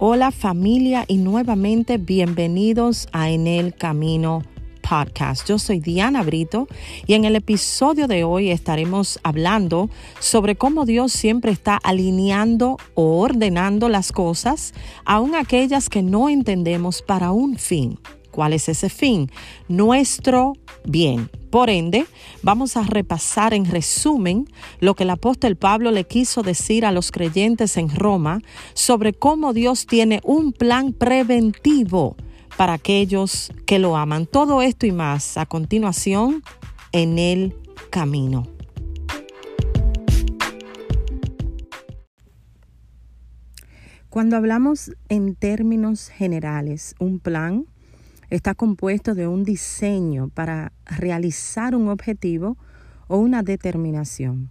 Hola familia y nuevamente bienvenidos a En el Camino Podcast. Yo soy Diana Brito y en el episodio de hoy estaremos hablando sobre cómo Dios siempre está alineando o ordenando las cosas, aun aquellas que no entendemos para un fin. ¿Cuál es ese fin? Nuestro bien. Por ende, vamos a repasar en resumen lo que el apóstol Pablo le quiso decir a los creyentes en Roma sobre cómo Dios tiene un plan preventivo para aquellos que lo aman. Todo esto y más a continuación en el camino. Cuando hablamos en términos generales, un plan está compuesto de un diseño para realizar un objetivo o una determinación.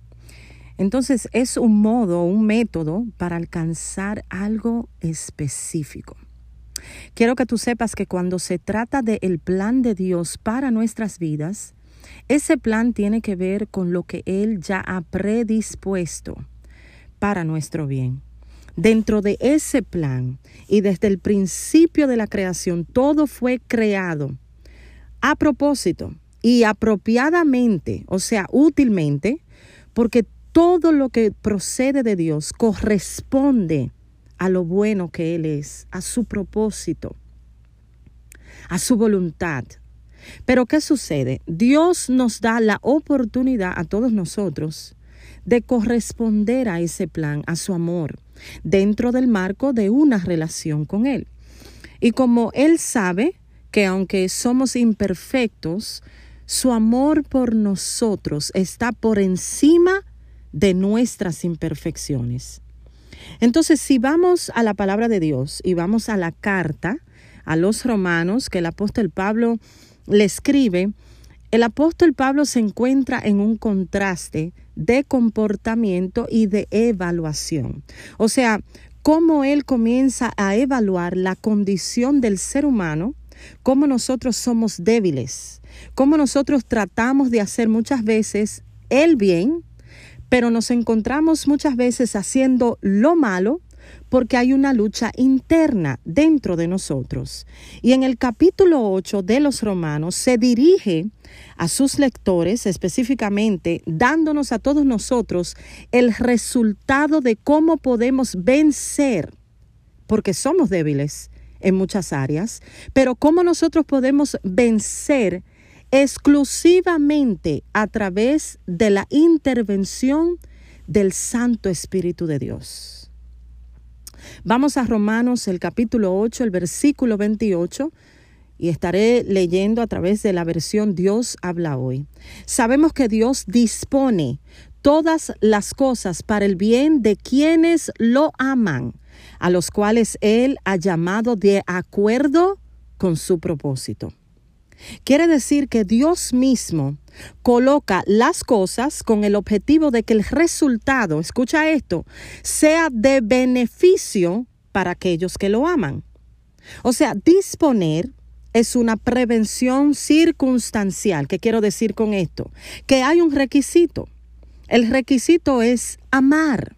Entonces es un modo, un método para alcanzar algo específico. Quiero que tú sepas que cuando se trata del plan de Dios para nuestras vidas, ese plan tiene que ver con lo que Él ya ha predispuesto para nuestro bien dentro de ese plan y desde el principio de la creación, todo fue creado a propósito y apropiadamente, o sea, útilmente, porque todo lo que procede de Dios corresponde a lo bueno que Él es, a su propósito, a su voluntad. Pero ¿qué sucede? Dios nos da la oportunidad a todos nosotros de corresponder a ese plan, a su amor, dentro del marco de una relación con Él. Y como Él sabe que aunque somos imperfectos, su amor por nosotros está por encima de nuestras imperfecciones. Entonces, si vamos a la palabra de Dios y vamos a la carta a los romanos que el apóstol Pablo le escribe, el apóstol Pablo se encuentra en un contraste de comportamiento y de evaluación. O sea, cómo él comienza a evaluar la condición del ser humano, cómo nosotros somos débiles, cómo nosotros tratamos de hacer muchas veces el bien, pero nos encontramos muchas veces haciendo lo malo porque hay una lucha interna dentro de nosotros. Y en el capítulo 8 de los Romanos se dirige a sus lectores específicamente dándonos a todos nosotros el resultado de cómo podemos vencer, porque somos débiles en muchas áreas, pero cómo nosotros podemos vencer exclusivamente a través de la intervención del Santo Espíritu de Dios. Vamos a Romanos el capítulo 8, el versículo 28 y estaré leyendo a través de la versión Dios habla hoy. Sabemos que Dios dispone todas las cosas para el bien de quienes lo aman, a los cuales Él ha llamado de acuerdo con su propósito. Quiere decir que Dios mismo coloca las cosas con el objetivo de que el resultado, escucha esto, sea de beneficio para aquellos que lo aman. O sea, disponer es una prevención circunstancial. ¿Qué quiero decir con esto? Que hay un requisito. El requisito es amar.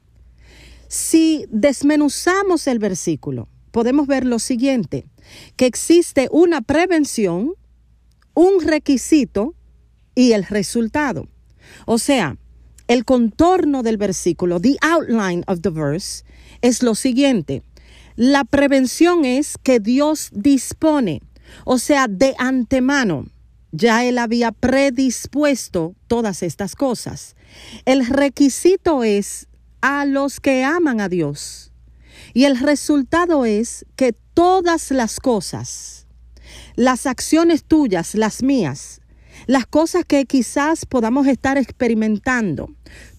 Si desmenuzamos el versículo, podemos ver lo siguiente, que existe una prevención un requisito y el resultado. O sea, el contorno del versículo, the outline of the verse, es lo siguiente. La prevención es que Dios dispone, o sea, de antemano. Ya Él había predispuesto todas estas cosas. El requisito es a los que aman a Dios. Y el resultado es que todas las cosas, las acciones tuyas, las mías, las cosas que quizás podamos estar experimentando,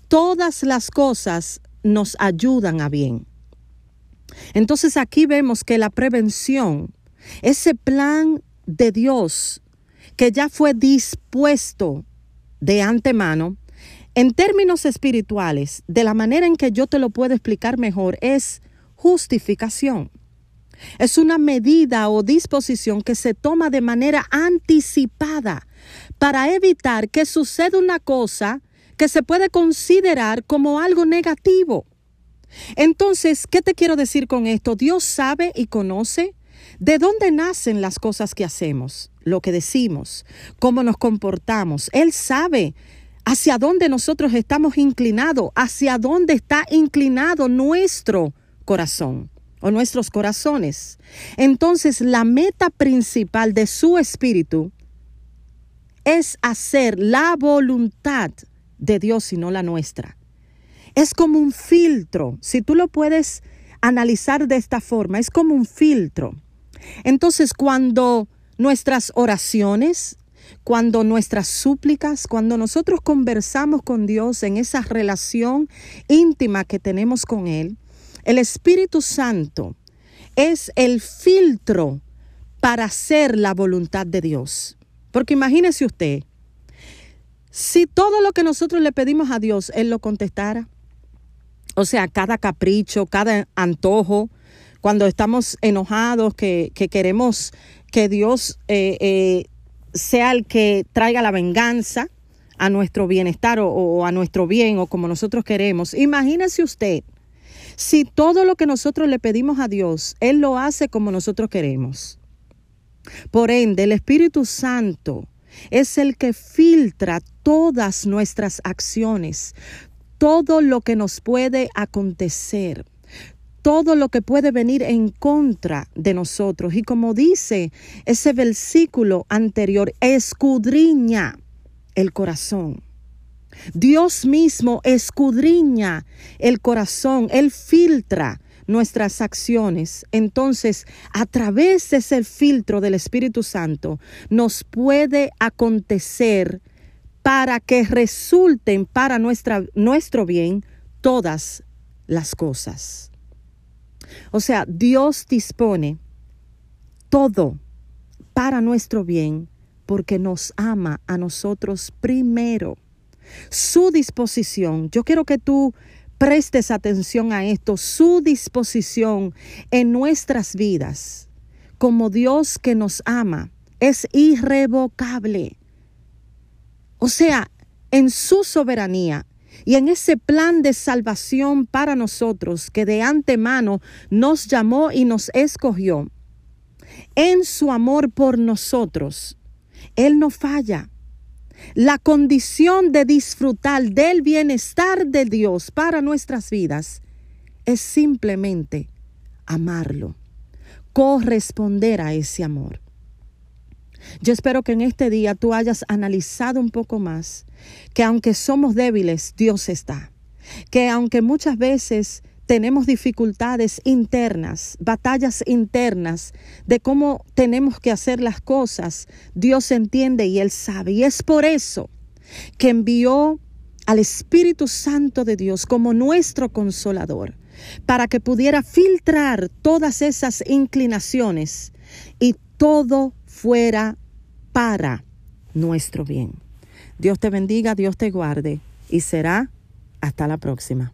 todas las cosas nos ayudan a bien. Entonces aquí vemos que la prevención, ese plan de Dios que ya fue dispuesto de antemano, en términos espirituales, de la manera en que yo te lo puedo explicar mejor, es justificación. Es una medida o disposición que se toma de manera anticipada para evitar que suceda una cosa que se puede considerar como algo negativo. Entonces, ¿qué te quiero decir con esto? Dios sabe y conoce de dónde nacen las cosas que hacemos, lo que decimos, cómo nos comportamos. Él sabe hacia dónde nosotros estamos inclinados, hacia dónde está inclinado nuestro corazón o nuestros corazones. Entonces, la meta principal de su espíritu es hacer la voluntad de Dios y no la nuestra. Es como un filtro, si tú lo puedes analizar de esta forma, es como un filtro. Entonces, cuando nuestras oraciones, cuando nuestras súplicas, cuando nosotros conversamos con Dios en esa relación íntima que tenemos con Él, el Espíritu Santo es el filtro para hacer la voluntad de Dios. Porque imagínese usted, si todo lo que nosotros le pedimos a Dios, Él lo contestara, o sea, cada capricho, cada antojo, cuando estamos enojados, que, queremos que Dios eh, eh, sea el que traiga la venganza a nuestro bienestar o a nuestro bien o como nosotros queremos. Imagínese usted si todo lo que nosotros le pedimos a Dios, Él lo hace como nosotros queremos. Por ende, el Espíritu Santo es el que filtra todas nuestras acciones, todo lo que nos puede acontecer, todo lo que puede venir en contra de nosotros. Y como dice ese versículo anterior, escudriña el corazón. Dios mismo escudriña el corazón, Él filtra nuestras acciones. Entonces, a través de ese filtro del Espíritu Santo, nos puede acontecer para que resulten para nuestra, nuestro bien todas las cosas. O sea, Dios dispone todo para nuestro bien porque nos ama a nosotros primero. Su disposición, yo quiero que tú prestes atención a esto, su disposición en nuestras vidas como Dios que nos ama es irrevocable. O sea, en su soberanía y en ese plan de salvación para nosotros que de antemano nos llamó y nos escogió, en su amor por nosotros, Él no falla. La condición de disfrutar del bienestar de Dios para nuestras vidas es simplemente amarlo, corresponder a ese amor. Yo espero que en este día tú hayas analizado un poco más que aunque somos débiles, Dios está. Que aunque muchas veces tenemos dificultades internas, batallas internas de cómo tenemos que hacer las cosas, Dios entiende y Él sabe. Y es por eso que envió al Espíritu Santo de Dios como nuestro consolador, para que pudiera filtrar todas esas inclinaciones y todo fuera para nuestro bien. Dios te bendiga, Dios te guarde y será hasta la próxima.